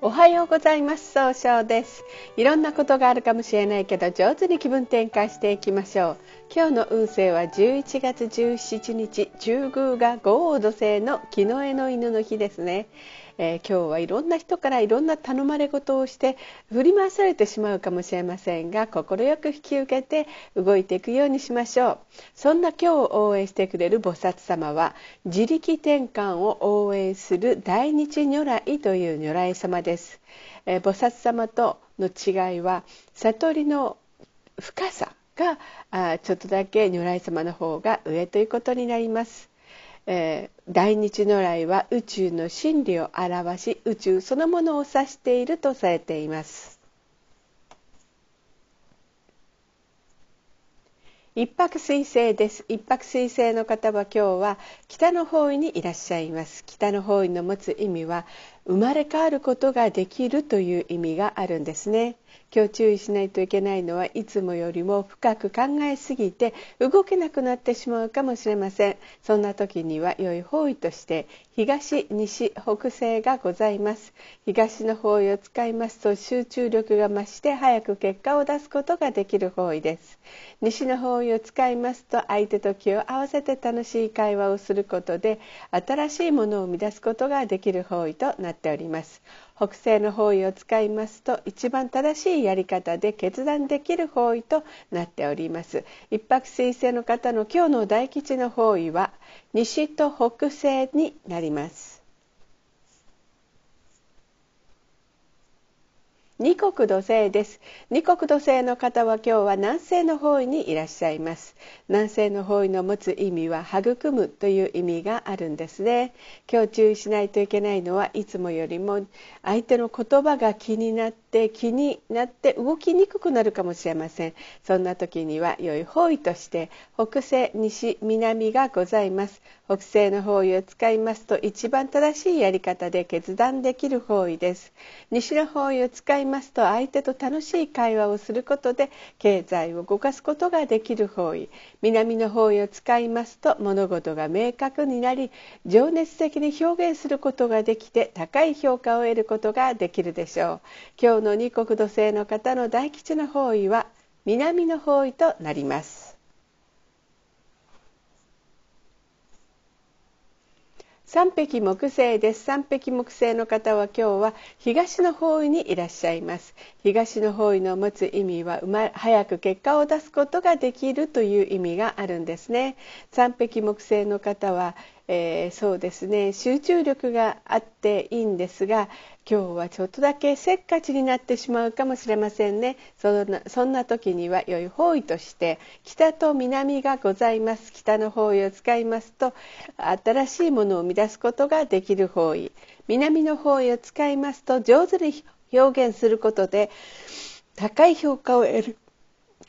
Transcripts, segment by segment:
おはようございます。総称です。いろんなことがあるかもしれないけど上手に気分転換していきましょう。今日の運勢は11月17日中宮が豪土星の木の絵の犬の日ですね。えー、今日はいろんな人からいろんな頼まれ事をして振り回されてしまうかもしれませんが快く引き受けて動いていくようにしましょう。そんな今日を応援してくれる菩薩様は自力転換を応援する大日如来という如来様です、えー、菩薩様との違いは悟りの深さがあちょっとだけ如来様の方が上ということになります。えー、大日如来は宇宙の真理を表し宇宙そのものを指しているとされています。一泊水星です。一泊水星の方は今日は北の方位にいらっしゃいます。北の方位の持つ意味は生まれ変わることができるという意味があるんですね。今日注意しないといけないのはいつもよりも深く考えすぎて動けなくなってしまうかもしれません。そんな時には良い方位として東西北西がございます。東の方位を使いますと集中力が増して早く結果を出すことができる方位です。西の方位を使いますと相手と気を合わせて楽しい会話をすることで新しいものを生み出すことができる方位となっております。北西の方位を使いますと一番正しいやり方で決断できる方位となっております。一泊水星の方の今日の大吉の方位は西と北西になります。二国土星です。二国土星の方は今日は南西の方位にいらっしゃいます。南西の方位の持つ意味は育むという意味があるんですね。今日注意しないといけないのはいつもよりも相手の言葉が気になって気になって動きにくくなるかもしれません。そんな時には良い方位として北西西南がございます。北西の方位を使いますと一番正しいやり方で決断できる方位です。西の方位を使いますと相手と楽しい会話をすることで経済を動かすことができる方位。南の方位を使いますと物事が明確になり情熱的に表現することができて高い評価を得ることができるでしょう。今日の二国土星の方の大吉の方位は南の方位となります。三匹木星です。三匹木星の方は今日は東の方位にいらっしゃいます。東の方位の持つ意味は、ま、早く結果を出すことができるという意味があるんですね。三匹木星の方はえー、そうですね。集中力があっていいんですが今日はちょっとだけせっかちになってしまうかもしれませんね。そんなそんな時には良い方位として北と南がございます。北の方位を使いますと新しいものを生み出すことができる方位。南の方位を使いますと上手に表現することで高い評価を得る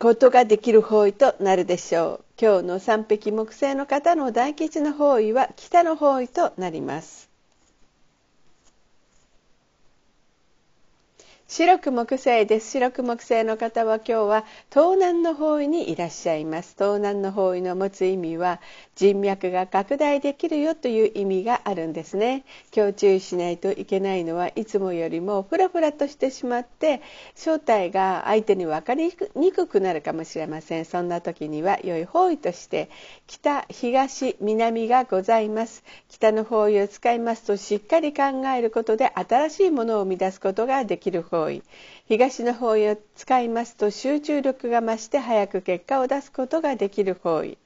ことができる方位となるでしょう。今日の三匹木星の方の大吉の方位は北の方位となります。白く木星です。白く木星の方は今日は東南の方位にいらっしゃいます。東南の方位の持つ意味は人脈が拡大できるよという意味があるんですね。今日注意しないといけないのはいつもよりもフラフラとしてしまって正体が相手に分かりにくくなるかもしれません。そんな時には良い方位として北東南がございます。北の方位を使いますとしっかり考えることで新しいものを生み出すことができる方方位東の方位を使いますと集中力が増して早く結果を出すことができる方位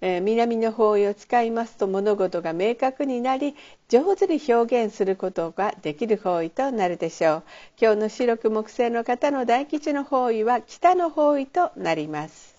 え南の方位を使いますと物事が明確になり上手に表現することができる方位となるでしょう。今日の白く木星の方の大吉の方位は北の方位となります。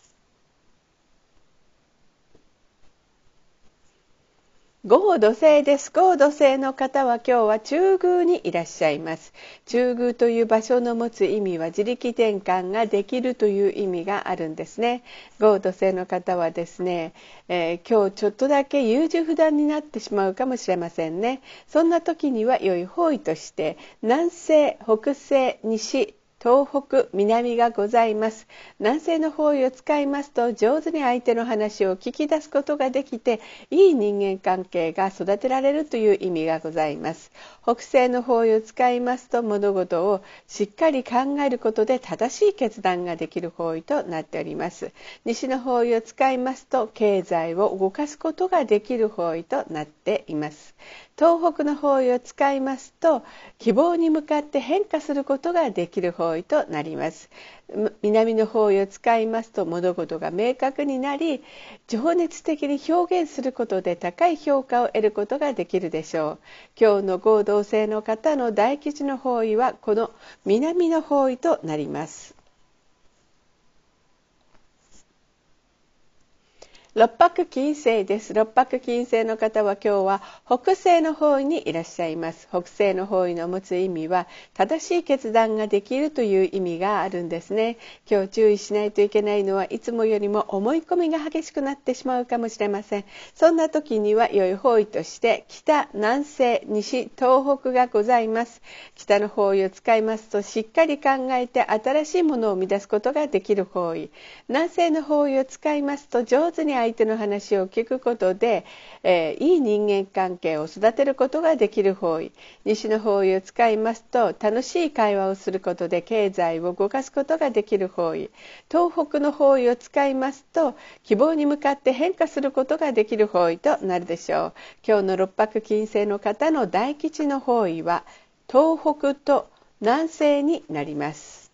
合土星です。合土星の方は今日は中宮にいらっしゃいます。中宮という場所の持つ意味は自力転換ができるという意味があるんですね。合土星の方はですね、えー、今日ちょっとだけ優柔不断になってしまうかもしれませんね。そんな時には良い方位として南西、北西、西、東北南がございます。南西の方位を使いますと上手に相手の話を聞き出すことができていい人間関係が育てられるという意味がございます。北西の方位を使いますと物事をしっかり考えることで正しい決断ができる方位となっております。西の方位を使いますと経済を動かすことができる方位となっています。東北の方位を使いますと希望に向かって変化することができる方位となります。南の方位を使いますと物事が明確になり情熱的に表現することで高い評価を得ることができるでしょう。今日の合同性の方の大吉の方位はこの南の方位となります。六白金星です。六白金星の方は今日は北西の方位にいらっしゃいます。北西の方位の持つ意味は正しい決断ができるという意味があるんですね。今日注意しないといけないのはいつもよりも思い込みが激しくなってしまうかもしれません。そんな時には良い方位として北南西西東北がございます。北の方位を使いますとしっかり考えて新しいものを生み出すことができる方位。南西の方位を使いますと上手に相手の話を聞くことで、えー、いい人間関係を育てることができる方位。西の方位を使いますと楽しい会話をすることで経済を動かすことができる方位。東北の方位を使いますと希望に向かって変化することができる方位となるでしょう。今日の六白金星の方の大吉の方位は東北と南西になります。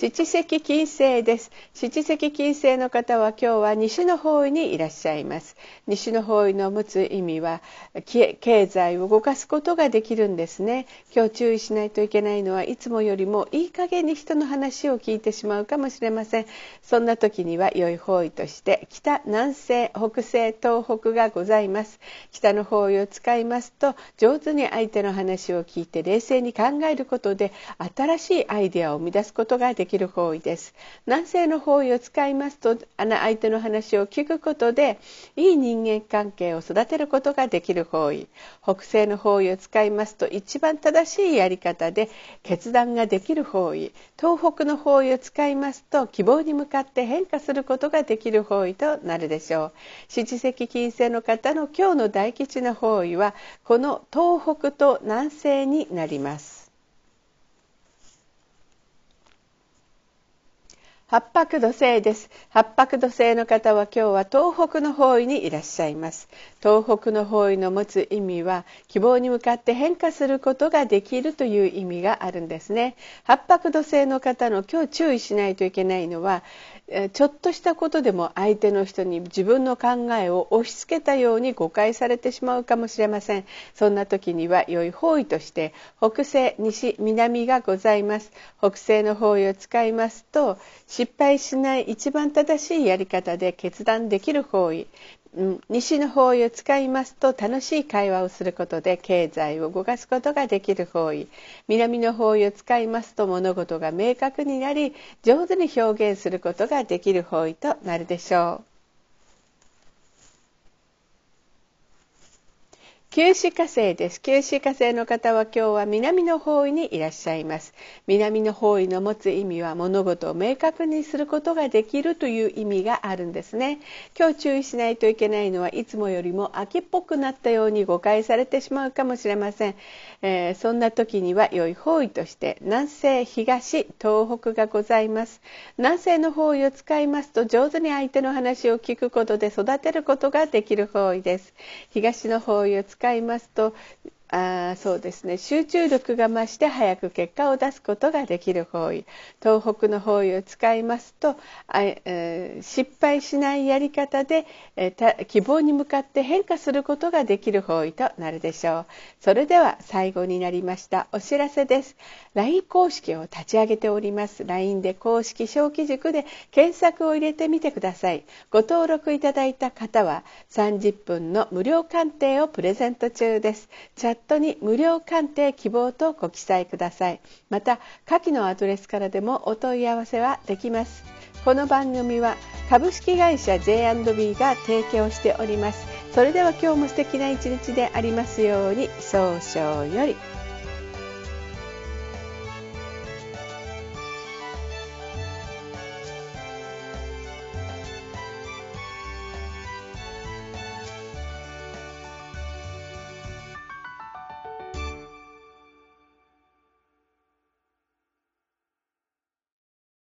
七石金星です。七石金星の方は今日は西の方位にいらっしゃいます。西の方位の持つ意味は経済を動かすことができるんですね。今日注意しないといけないのはいつもよりもいい加減に人の話を聞いてしまうかもしれません。そんな時には良い方位として北南西北西東北がございます。北の方位を使いますと上手に相手の話を聞いて冷静に考えることで新しいアイデアを生み出すことができる方位です。南西の方位を使いますと相手の話を聞くことでいい人間関係を育てることができる方位。北西の方位を使いますと一番正しいやり方で決断ができる方位。東北の方位を使いますと希望に向かって変化することができる方位となるでしょう。七石金星の方の今日の大吉の方位はこの東北と南西になります。八白土星です。八白土星の方は今日は東北の方位にいらっしゃいます。東北の方位の持つ意味は希望に向かって変化することができるという意味があるんですね。八白土星の方の今日注意しないといけないのはちょっとしたことでも相手の人に自分の考えを押し付けたように誤解されてしまうかもしれません。そんな時には良い方位として北西西南がございます。北西の方位を使いますと失敗しない一番正しいやり方で決断できる方位西の方位を使いますと楽しい会話をすることで経済を動かすことができる方位南の方位を使いますと物事が明確になり上手に表現することができる方位となるでしょう。九死火星です。九死火星の方は今日は南の方位にいらっしゃいます。南の方位の持つ意味は物事を明確にすることができるという意味があるんですね。今日注意しないといけないのはいつもよりも秋っぽくなったように誤解されてしまうかもしれません。えー、そんな時には良い方位として南西、東、東北がございます。南西の方位を使いますと上手に相手の話を聞くことで育てることができる方位です。東の方位を使使いますとあそうですね。集中力が増して早く結果を出すことができる方位。東北の方位を使いますとあ、えー、失敗しないやり方で、えー、希望に向かって変化することができる方位となるでしょう。それでは最後になりましたお知らせです。LINE 公式を立ち上げております。LINE で公式小規塾で検索を入れてみてください。ご登録いただいた方は30分の無料鑑定をプレゼント中です。チャットに無料鑑定希望とご記載ください。また下記のアドレスからでもお問い合わせはできます。この番組は株式会社 J&B が提供しております。それでは今日も素敵な一日でありますように早々より。